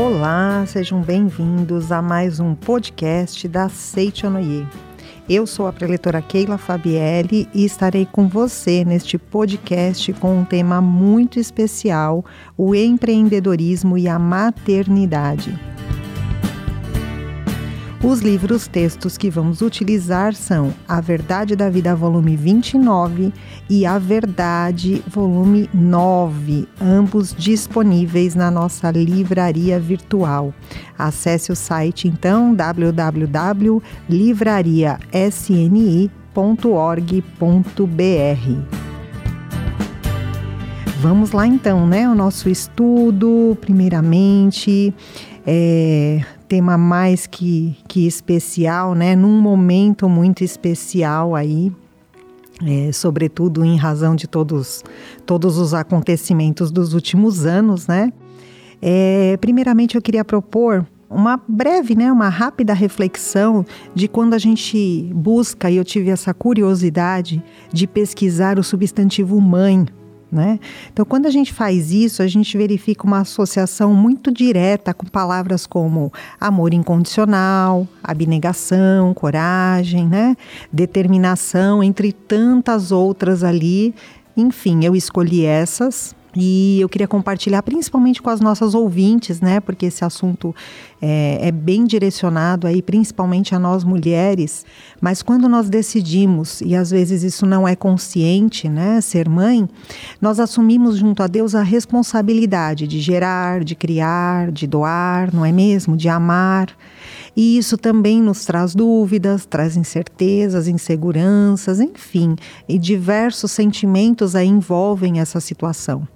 Olá, sejam bem-vindos a mais um podcast da Seichonoye. Eu sou a preletora Keila Fabielli e estarei com você neste podcast com um tema muito especial: o empreendedorismo e a maternidade. Os livros textos que vamos utilizar são A Verdade da Vida, volume 29 e A Verdade, volume 9, ambos disponíveis na nossa livraria virtual. Acesse o site então www.livrariasni.org.br. Vamos lá então, né? O nosso estudo, primeiramente, é, tema mais que, que especial, né? Num momento muito especial aí, é, sobretudo em razão de todos, todos os acontecimentos dos últimos anos, né? É, primeiramente, eu queria propor uma breve, né, uma rápida reflexão de quando a gente busca, e eu tive essa curiosidade de pesquisar o substantivo mãe né? Então, quando a gente faz isso, a gente verifica uma associação muito direta com palavras como amor incondicional, abnegação, coragem, né? determinação, entre tantas outras ali. Enfim, eu escolhi essas e eu queria compartilhar principalmente com as nossas ouvintes, né? Porque esse assunto é, é, bem direcionado aí, principalmente a nós mulheres. Mas quando nós decidimos, e às vezes isso não é consciente, né? Ser mãe, nós assumimos junto a Deus a responsabilidade de gerar, de criar, de doar, não é mesmo? De amar. E isso também nos traz dúvidas, traz incertezas, inseguranças, enfim, e diversos sentimentos aí envolvem essa situação.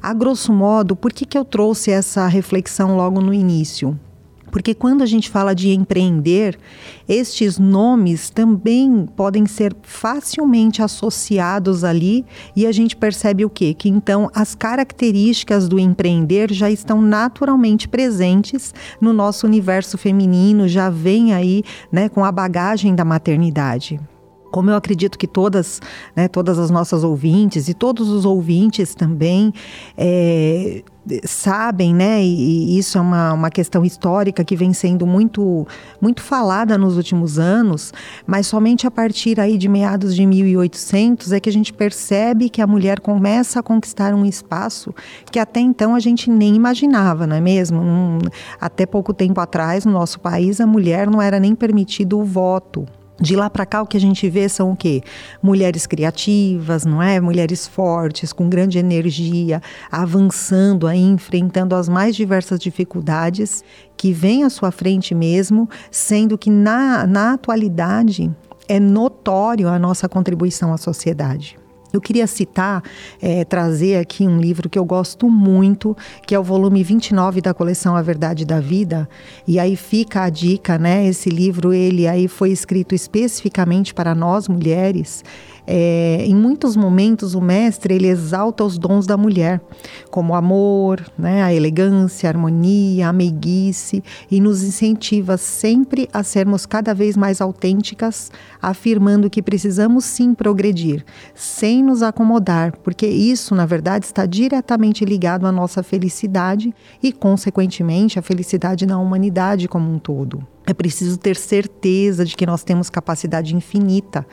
A grosso modo, por que, que eu trouxe essa reflexão logo no início? Porque quando a gente fala de empreender, estes nomes também podem ser facilmente associados ali e a gente percebe o quê? Que então as características do empreender já estão naturalmente presentes no nosso universo feminino, já vem aí, né, com a bagagem da maternidade. Como eu acredito que todas, né, todas as nossas ouvintes e todos os ouvintes também é, sabem, né, e, isso é uma, uma questão histórica que vem sendo muito, muito falada nos últimos anos, mas somente a partir aí de meados de 1800 é que a gente percebe que a mulher começa a conquistar um espaço que até então a gente nem imaginava, não é mesmo? Um, até pouco tempo atrás, no nosso país, a mulher não era nem permitido o voto. De lá para cá, o que a gente vê são o quê? Mulheres criativas, não é? Mulheres fortes, com grande energia, avançando aí, enfrentando as mais diversas dificuldades que vêm à sua frente mesmo, sendo que na, na atualidade é notório a nossa contribuição à sociedade. Eu queria citar, é, trazer aqui um livro que eu gosto muito, que é o volume 29 da coleção A Verdade da Vida. E aí fica a dica, né? Esse livro, ele aí foi escrito especificamente para nós mulheres. É, em muitos momentos o mestre ele exalta os dons da mulher, como o amor, né, a elegância, a harmonia, a meiguice, e nos incentiva sempre a sermos cada vez mais autênticas, afirmando que precisamos sim progredir, nos acomodar, porque isso, na verdade, está diretamente ligado à nossa felicidade e, consequentemente, à felicidade na humanidade como um todo. É preciso ter certeza de que nós temos capacidade infinita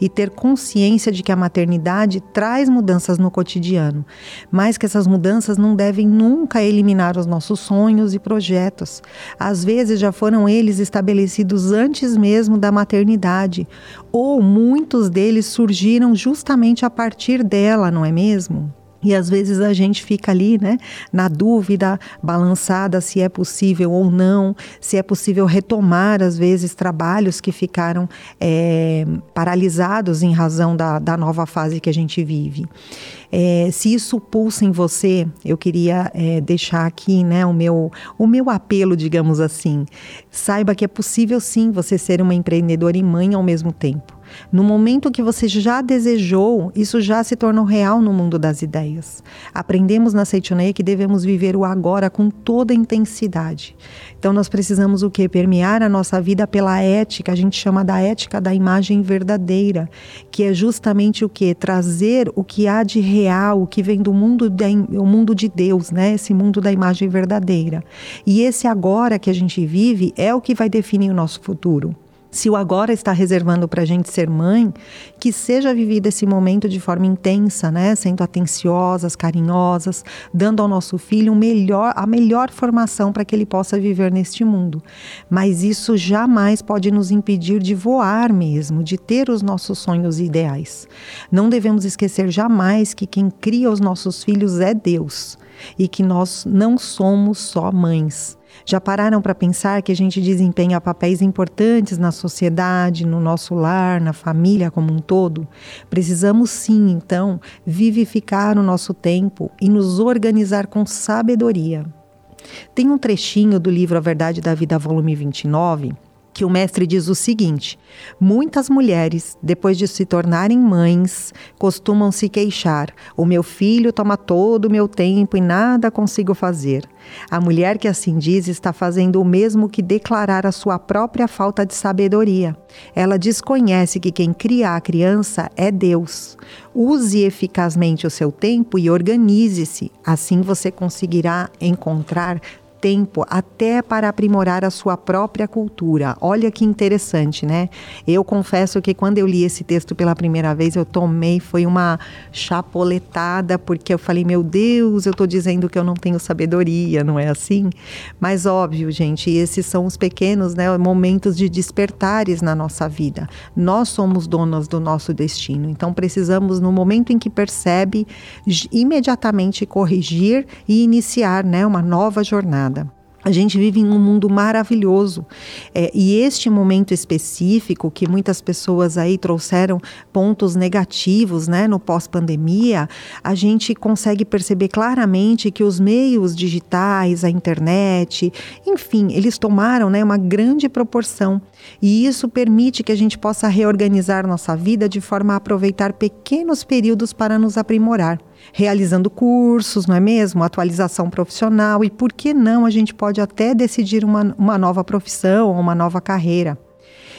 e ter consciência de que a maternidade traz mudanças no cotidiano, mas que essas mudanças não devem nunca eliminar os nossos sonhos e projetos. Às vezes já foram eles estabelecidos antes mesmo da maternidade, ou muitos deles surgiram justamente a partir dela, não é mesmo? E às vezes a gente fica ali, né, na dúvida, balançada se é possível ou não, se é possível retomar, às vezes, trabalhos que ficaram é, paralisados em razão da, da nova fase que a gente vive. É, se isso pulsa em você, eu queria é, deixar aqui né, o, meu, o meu apelo, digamos assim. Saiba que é possível sim você ser uma empreendedora e mãe ao mesmo tempo. No momento que você já desejou, isso já se tornou real no mundo das ideias. Aprendemos na Seitonei que devemos viver o agora com toda intensidade. Então nós precisamos o que? Permear a nossa vida pela ética, a gente chama da ética da imagem verdadeira, que é justamente o que? Trazer o que há de real, o que vem do mundo, de, o mundo de Deus, né? Esse mundo da imagem verdadeira. E esse agora que a gente vive é o que vai definir o nosso futuro. Se o agora está reservando para a gente ser mãe, que seja vivido esse momento de forma intensa, né? Sendo atenciosas, carinhosas, dando ao nosso filho um melhor, a melhor formação para que ele possa viver neste mundo. Mas isso jamais pode nos impedir de voar mesmo, de ter os nossos sonhos ideais. Não devemos esquecer jamais que quem cria os nossos filhos é Deus e que nós não somos só mães. Já pararam para pensar que a gente desempenha papéis importantes na sociedade, no nosso lar, na família como um todo? Precisamos sim, então, vivificar o nosso tempo e nos organizar com sabedoria. Tem um trechinho do livro A Verdade da Vida, volume 29, que o mestre diz o seguinte: muitas mulheres, depois de se tornarem mães, costumam se queixar: o meu filho toma todo o meu tempo e nada consigo fazer. A mulher que assim diz está fazendo o mesmo que declarar a sua própria falta de sabedoria. Ela desconhece que quem cria a criança é Deus. Use eficazmente o seu tempo e organize-se, assim você conseguirá encontrar tempo até para aprimorar a sua própria cultura. Olha que interessante, né? Eu confesso que quando eu li esse texto pela primeira vez, eu tomei, foi uma chapoletada, porque eu falei, meu Deus, eu estou dizendo que eu não tenho sabedoria, não é assim? Mas óbvio, gente, esses são os pequenos né, momentos de despertares na nossa vida. Nós somos donas do nosso destino, então precisamos, no momento em que percebe, imediatamente corrigir e iniciar né, uma nova jornada. A gente vive em um mundo maravilhoso. É, e este momento específico, que muitas pessoas aí trouxeram pontos negativos né, no pós-pandemia, a gente consegue perceber claramente que os meios digitais, a internet, enfim, eles tomaram né, uma grande proporção. E isso permite que a gente possa reorganizar nossa vida de forma a aproveitar pequenos períodos para nos aprimorar realizando cursos, não é mesmo? Atualização profissional e por que não a gente pode até decidir uma, uma nova profissão ou uma nova carreira.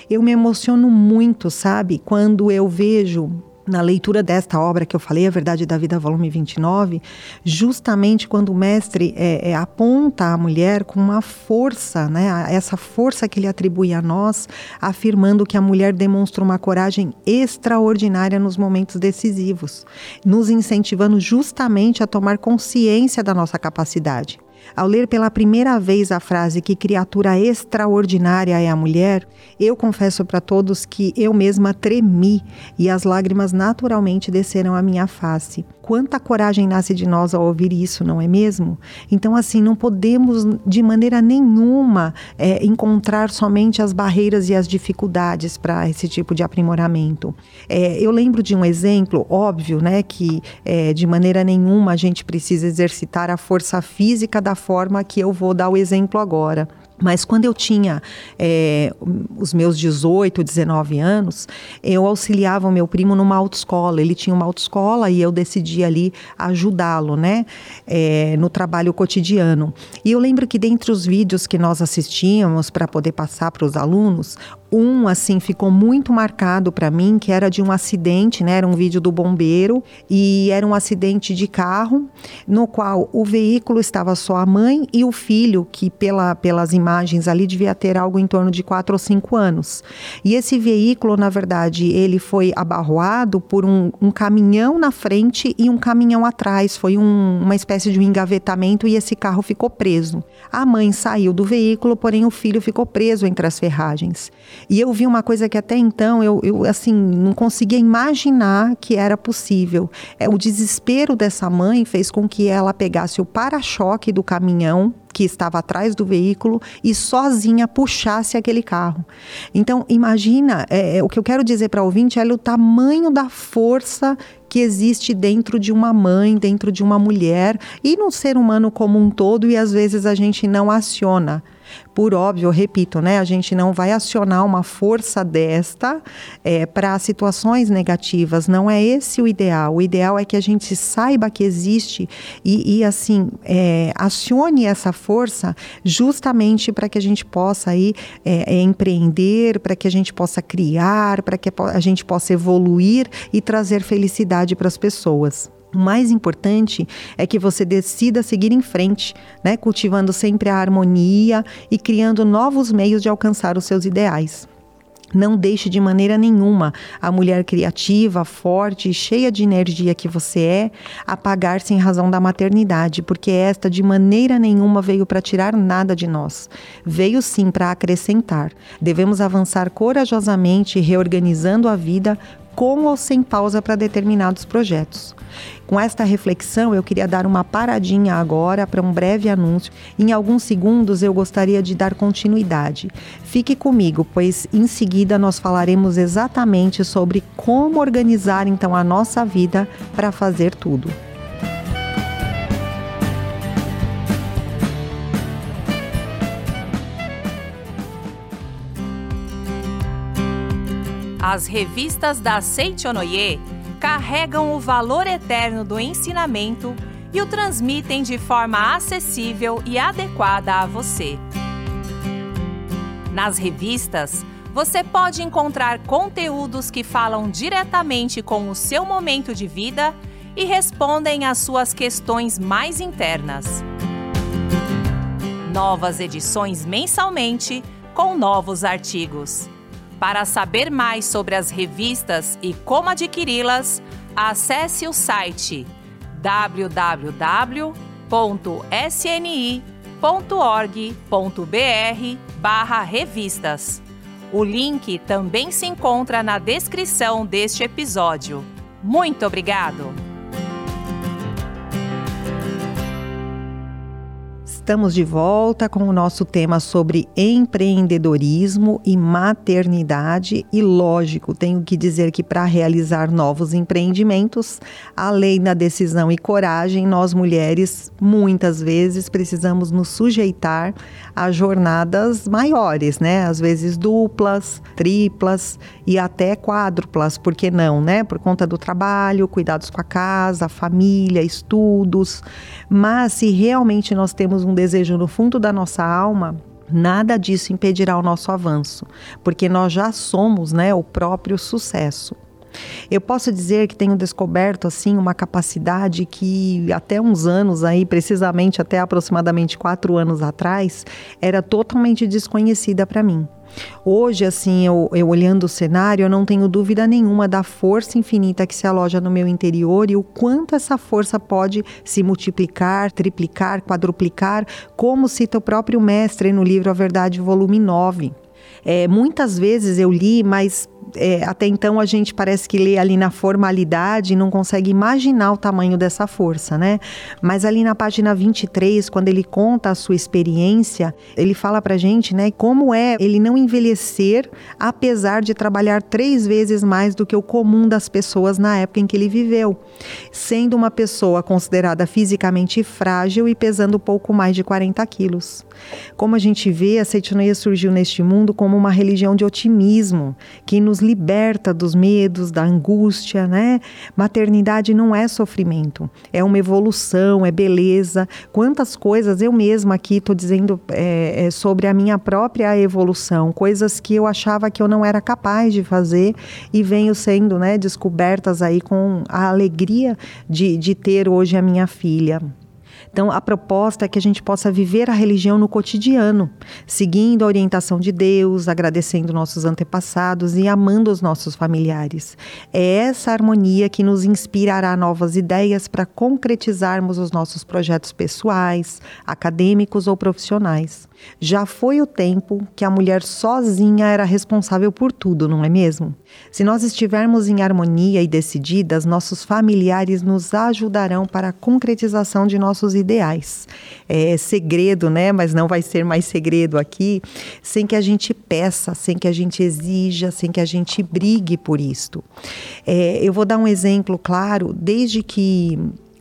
Eu me emociono muito, sabe, quando eu vejo na leitura desta obra que eu falei, A Verdade da Vida, volume 29, justamente quando o mestre é, é, aponta a mulher com uma força, né, essa força que ele atribui a nós, afirmando que a mulher demonstra uma coragem extraordinária nos momentos decisivos, nos incentivando justamente a tomar consciência da nossa capacidade. Ao ler pela primeira vez a frase que criatura extraordinária é a mulher, eu confesso para todos que eu mesma tremi e as lágrimas naturalmente desceram à minha face. Quanta coragem nasce de nós ao ouvir isso, não é mesmo? Então, assim, não podemos de maneira nenhuma é, encontrar somente as barreiras e as dificuldades para esse tipo de aprimoramento. É, eu lembro de um exemplo óbvio, né, que é, de maneira nenhuma a gente precisa exercitar a força física da forma que eu vou dar o exemplo agora. Mas quando eu tinha é, os meus 18, 19 anos, eu auxiliava o meu primo numa autoescola. Ele tinha uma autoescola e eu decidi ali ajudá-lo, né? É, no trabalho cotidiano. E eu lembro que dentre os vídeos que nós assistíamos para poder passar para os alunos, um assim ficou muito marcado para mim, que era de um acidente, né? Era um vídeo do bombeiro e era um acidente de carro no qual o veículo estava só a mãe e o filho, que pela, pelas imagens ali devia ter algo em torno de 4 ou 5 anos. E esse veículo, na verdade, ele foi abarroado por um, um caminhão na frente e um caminhão atrás. Foi um, uma espécie de um engavetamento e esse carro ficou preso. A mãe saiu do veículo, porém o filho ficou preso entre as ferragens. E eu vi uma coisa que até então eu, eu assim não conseguia imaginar que era possível. É, o desespero dessa mãe fez com que ela pegasse o para-choque do caminhão que estava atrás do veículo e sozinha puxasse aquele carro. Então, imagina, é, é o que eu quero dizer para o ouvinte é o tamanho da força que existe dentro de uma mãe, dentro de uma mulher e no ser humano como um todo, e às vezes a gente não aciona. Por óbvio, repito, né? A gente não vai acionar uma força desta é, para situações negativas. Não é esse o ideal. O ideal é que a gente saiba que existe e, e assim, é, acione essa força justamente para que a gente possa aí é, é empreender, para que a gente possa criar, para que a gente possa evoluir e trazer felicidade para as pessoas. O mais importante é que você decida seguir em frente, né? cultivando sempre a harmonia e criando novos meios de alcançar os seus ideais. Não deixe de maneira nenhuma a mulher criativa, forte e cheia de energia que você é apagar-se em razão da maternidade, porque esta de maneira nenhuma veio para tirar nada de nós. Veio sim para acrescentar. Devemos avançar corajosamente, reorganizando a vida com ou sem pausa para determinados projetos. Com esta reflexão, eu queria dar uma paradinha agora para um breve anúncio. Em alguns segundos eu gostaria de dar continuidade. Fique comigo, pois em seguida nós falaremos exatamente sobre como organizar então a nossa vida para fazer tudo. As revistas da Seichonoye carregam o valor eterno do ensinamento e o transmitem de forma acessível e adequada a você. Nas revistas, você pode encontrar conteúdos que falam diretamente com o seu momento de vida e respondem às suas questões mais internas. Novas edições mensalmente com novos artigos. Para saber mais sobre as revistas e como adquiri-las, acesse o site www.sni.org.br/revistas. O link também se encontra na descrição deste episódio. Muito obrigado! Estamos de volta com o nosso tema sobre empreendedorismo e maternidade. E lógico, tenho que dizer que para realizar novos empreendimentos, além da decisão e coragem, nós mulheres muitas vezes precisamos nos sujeitar a jornadas maiores, né? Às vezes duplas, triplas e até quádruplas, por que não, né? Por conta do trabalho, cuidados com a casa, a família, estudos. Mas se realmente nós temos um desejo no fundo da nossa alma, nada disso impedirá o nosso avanço, porque nós já somos, né, o próprio sucesso. Eu posso dizer que tenho descoberto assim uma capacidade que até uns anos aí, precisamente até aproximadamente quatro anos atrás, era totalmente desconhecida para mim. Hoje, assim, eu, eu, olhando o cenário, eu não tenho dúvida nenhuma da força infinita que se aloja no meu interior e o quanto essa força pode se multiplicar, triplicar, quadruplicar, como cita o próprio mestre no livro A Verdade, volume 9. É, muitas vezes eu li, mas é, até então a gente parece que lê ali na formalidade e não consegue imaginar o tamanho dessa força, né? Mas ali na página 23, quando ele conta a sua experiência, ele fala pra gente, né, como é ele não envelhecer apesar de trabalhar três vezes mais do que o comum das pessoas na época em que ele viveu, sendo uma pessoa considerada fisicamente frágil e pesando pouco mais de 40 quilos. Como a gente vê, a Seitinoia surgiu neste mundo como uma religião de otimismo, que nos liberta dos medos, da angústia, né? Maternidade não é sofrimento, é uma evolução, é beleza. Quantas coisas eu mesma aqui estou dizendo é, é, sobre a minha própria evolução, coisas que eu achava que eu não era capaz de fazer e venho sendo né, descobertas aí com a alegria de, de ter hoje a minha filha. Então, a proposta é que a gente possa viver a religião no cotidiano, seguindo a orientação de Deus, agradecendo nossos antepassados e amando os nossos familiares. É essa harmonia que nos inspirará novas ideias para concretizarmos os nossos projetos pessoais, acadêmicos ou profissionais. Já foi o tempo que a mulher sozinha era responsável por tudo, não é mesmo? Se nós estivermos em harmonia e decididas, nossos familiares nos ajudarão para a concretização de nossos ideais. É segredo, né? Mas não vai ser mais segredo aqui, sem que a gente peça, sem que a gente exija, sem que a gente brigue por isto. É, eu vou dar um exemplo claro, desde que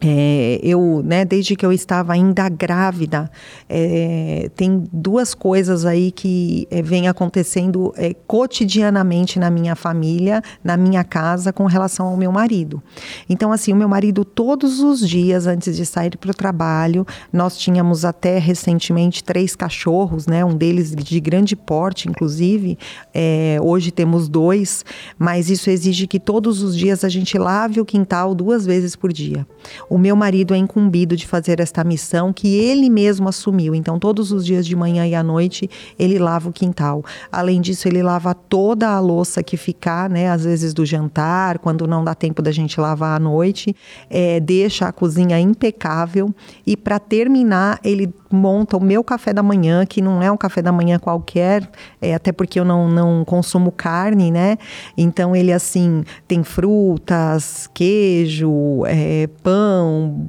É, eu, né, desde que eu estava ainda grávida, é, tem duas coisas aí que é, vem acontecendo é, cotidianamente na minha família, na minha casa, com relação ao meu marido. Então, assim, o meu marido, todos os dias antes de sair para o trabalho, nós tínhamos até recentemente três cachorros, né, um deles de grande porte, inclusive. É, hoje temos dois, mas isso exige que todos os dias a gente lave o quintal duas vezes por dia. O meu marido é incumbido de fazer esta missão que ele mesmo assumiu. Então, todos os dias de manhã e à noite, ele lava o quintal. Além disso, ele lava toda a louça que ficar, né? Às vezes do jantar, quando não dá tempo da gente lavar à noite, é, deixa a cozinha impecável. E para terminar, ele monta o meu café da manhã, que não é um café da manhã qualquer, é, até porque eu não, não consumo carne, né? Então ele assim tem frutas, queijo, é, pão,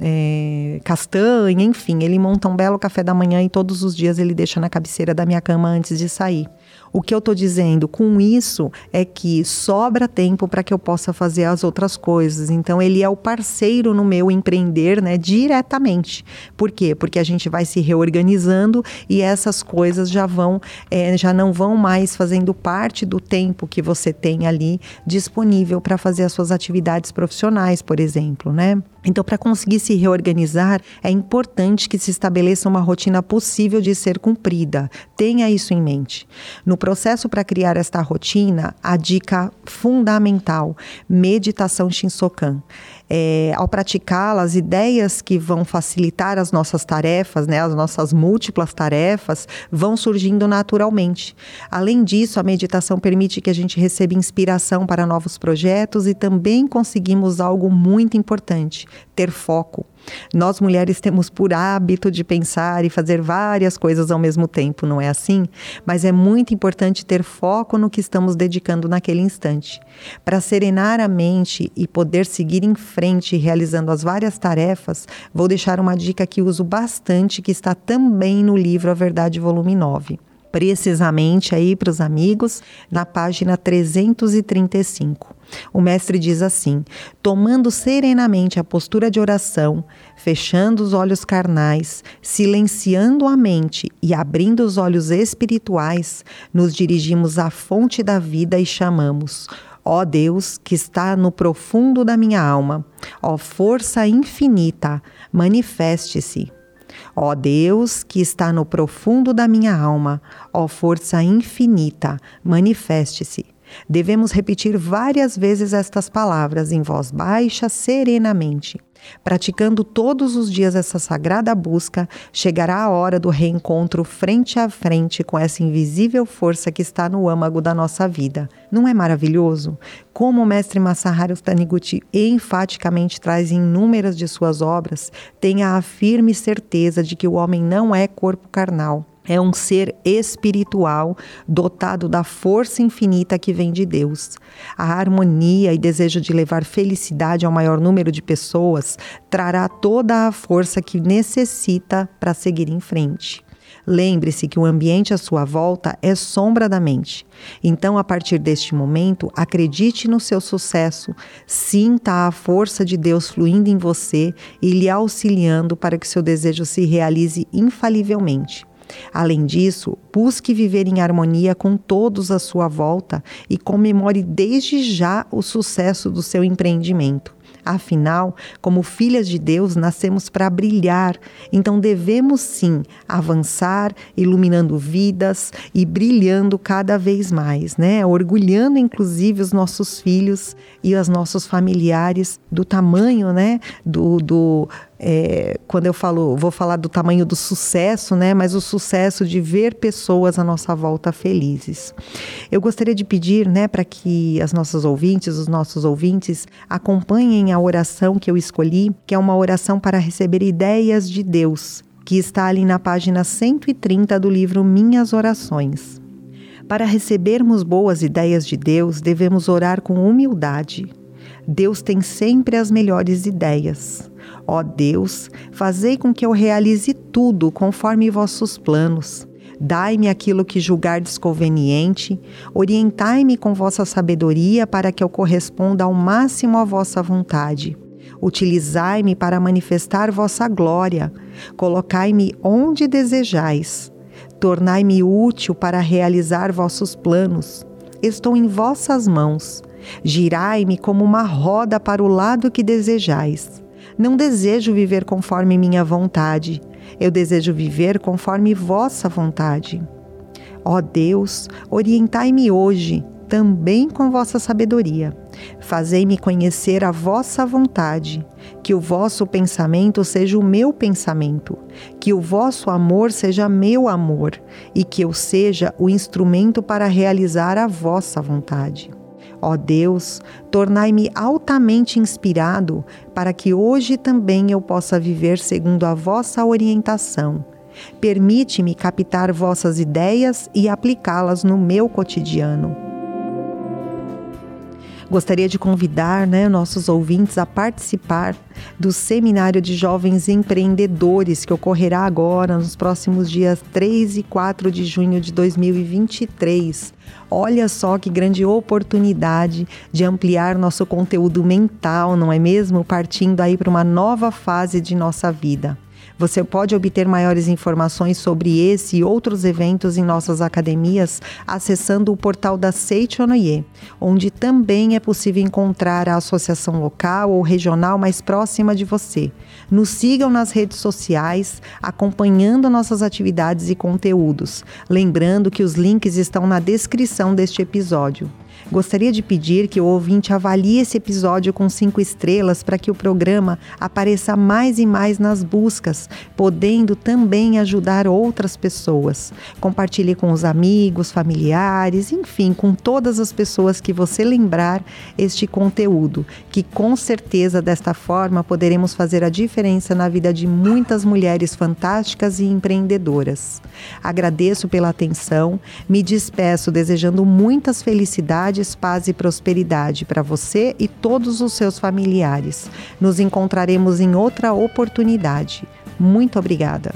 é, castanha, enfim, ele monta um belo café da manhã e todos os dias ele deixa na cabeceira da minha cama antes de sair. O que eu estou dizendo com isso é que sobra tempo para que eu possa fazer as outras coisas. Então, ele é o parceiro no meu empreender, né, diretamente. Por quê? Porque a gente vai se reorganizando e essas coisas já vão, é, já não vão mais fazendo parte do tempo que você tem ali disponível para fazer as suas atividades profissionais, por exemplo, né? Então, para conseguir se reorganizar, é importante que se estabeleça uma rotina possível de ser cumprida. Tenha isso em mente. No processo para criar esta rotina, a dica fundamental: meditação Shinsokan é, ao praticá-la, as ideias que vão facilitar as nossas tarefas, né, as nossas múltiplas tarefas, vão surgindo naturalmente. Além disso, a meditação permite que a gente receba inspiração para novos projetos e também conseguimos algo muito importante: ter foco. Nós mulheres temos por hábito de pensar e fazer várias coisas ao mesmo tempo, não é assim? Mas é muito importante ter foco no que estamos dedicando naquele instante. Para serenar a mente e poder seguir em frente realizando as várias tarefas, vou deixar uma dica que uso bastante, que está também no livro A Verdade, volume 9 precisamente aí para os amigos, na página 335. O mestre diz assim: tomando serenamente a postura de oração, fechando os olhos carnais, silenciando a mente e abrindo os olhos espirituais, nos dirigimos à fonte da vida e chamamos: Ó Deus que está no profundo da minha alma, ó força infinita, manifeste-se. Ó Deus que está no profundo da minha alma, ó força infinita, manifeste-se. Devemos repetir várias vezes estas palavras em voz baixa, serenamente. Praticando todos os dias essa sagrada busca, chegará a hora do reencontro frente a frente com essa invisível força que está no âmago da nossa vida. Não é maravilhoso? Como o mestre Masaharu Taniguchi enfaticamente traz em inúmeras de suas obras, tenha a firme certeza de que o homem não é corpo carnal é um ser espiritual dotado da força infinita que vem de Deus. A harmonia e desejo de levar felicidade ao maior número de pessoas trará toda a força que necessita para seguir em frente. Lembre-se que o ambiente à sua volta é sombra da mente. Então, a partir deste momento, acredite no seu sucesso, sinta a força de Deus fluindo em você e lhe auxiliando para que seu desejo se realize infalivelmente. Além disso, busque viver em harmonia com todos à sua volta e comemore desde já o sucesso do seu empreendimento. Afinal, como filhas de Deus, nascemos para brilhar, então devemos sim avançar, iluminando vidas e brilhando cada vez mais, né? Orgulhando inclusive os nossos filhos e os nossos familiares do tamanho, né? Do, do é, quando eu falo, vou falar do tamanho do sucesso, né? Mas o sucesso de ver pessoas à nossa volta felizes. Eu gostaria de pedir, né, para que as nossas ouvintes, os nossos ouvintes, acompanhem a oração que eu escolhi, que é uma oração para receber ideias de Deus, que está ali na página 130 do livro Minhas Orações. Para recebermos boas ideias de Deus, devemos orar com humildade. Deus tem sempre as melhores ideias. Ó Deus, fazei com que eu realize tudo conforme vossos planos. Dai-me aquilo que julgardes conveniente, orientai-me com vossa sabedoria para que eu corresponda ao máximo à vossa vontade. Utilizai-me para manifestar vossa glória. Colocai-me onde desejais. Tornai-me útil para realizar vossos planos. Estou em vossas mãos. Girai-me como uma roda para o lado que desejais. Não desejo viver conforme minha vontade, eu desejo viver conforme vossa vontade. Ó Deus, orientai-me hoje, também com vossa sabedoria. Fazei-me conhecer a vossa vontade, que o vosso pensamento seja o meu pensamento, que o vosso amor seja meu amor, e que eu seja o instrumento para realizar a vossa vontade. Ó Deus, tornai-me altamente inspirado, para que hoje também eu possa viver segundo a vossa orientação. Permite-me captar vossas ideias e aplicá-las no meu cotidiano. Gostaria de convidar né, nossos ouvintes a participar do Seminário de Jovens Empreendedores, que ocorrerá agora nos próximos dias 3 e 4 de junho de 2023. Olha só que grande oportunidade de ampliar nosso conteúdo mental, não é mesmo? Partindo aí para uma nova fase de nossa vida. Você pode obter maiores informações sobre esse e outros eventos em nossas academias acessando o portal da Seichonoye, onde também é possível encontrar a associação local ou regional mais próxima de você. Nos sigam nas redes sociais, acompanhando nossas atividades e conteúdos. Lembrando que os links estão na descrição deste episódio. Gostaria de pedir que o ouvinte avalie esse episódio com cinco estrelas para que o programa apareça mais e mais nas buscas, podendo também ajudar outras pessoas. Compartilhe com os amigos, familiares, enfim, com todas as pessoas que você lembrar este conteúdo, que com certeza desta forma poderemos fazer a diferença na vida de muitas mulheres fantásticas e empreendedoras. Agradeço pela atenção, me despeço desejando muitas felicidades felicidades, paz e prosperidade para você e todos os seus familiares. Nos encontraremos em outra oportunidade. Muito obrigada.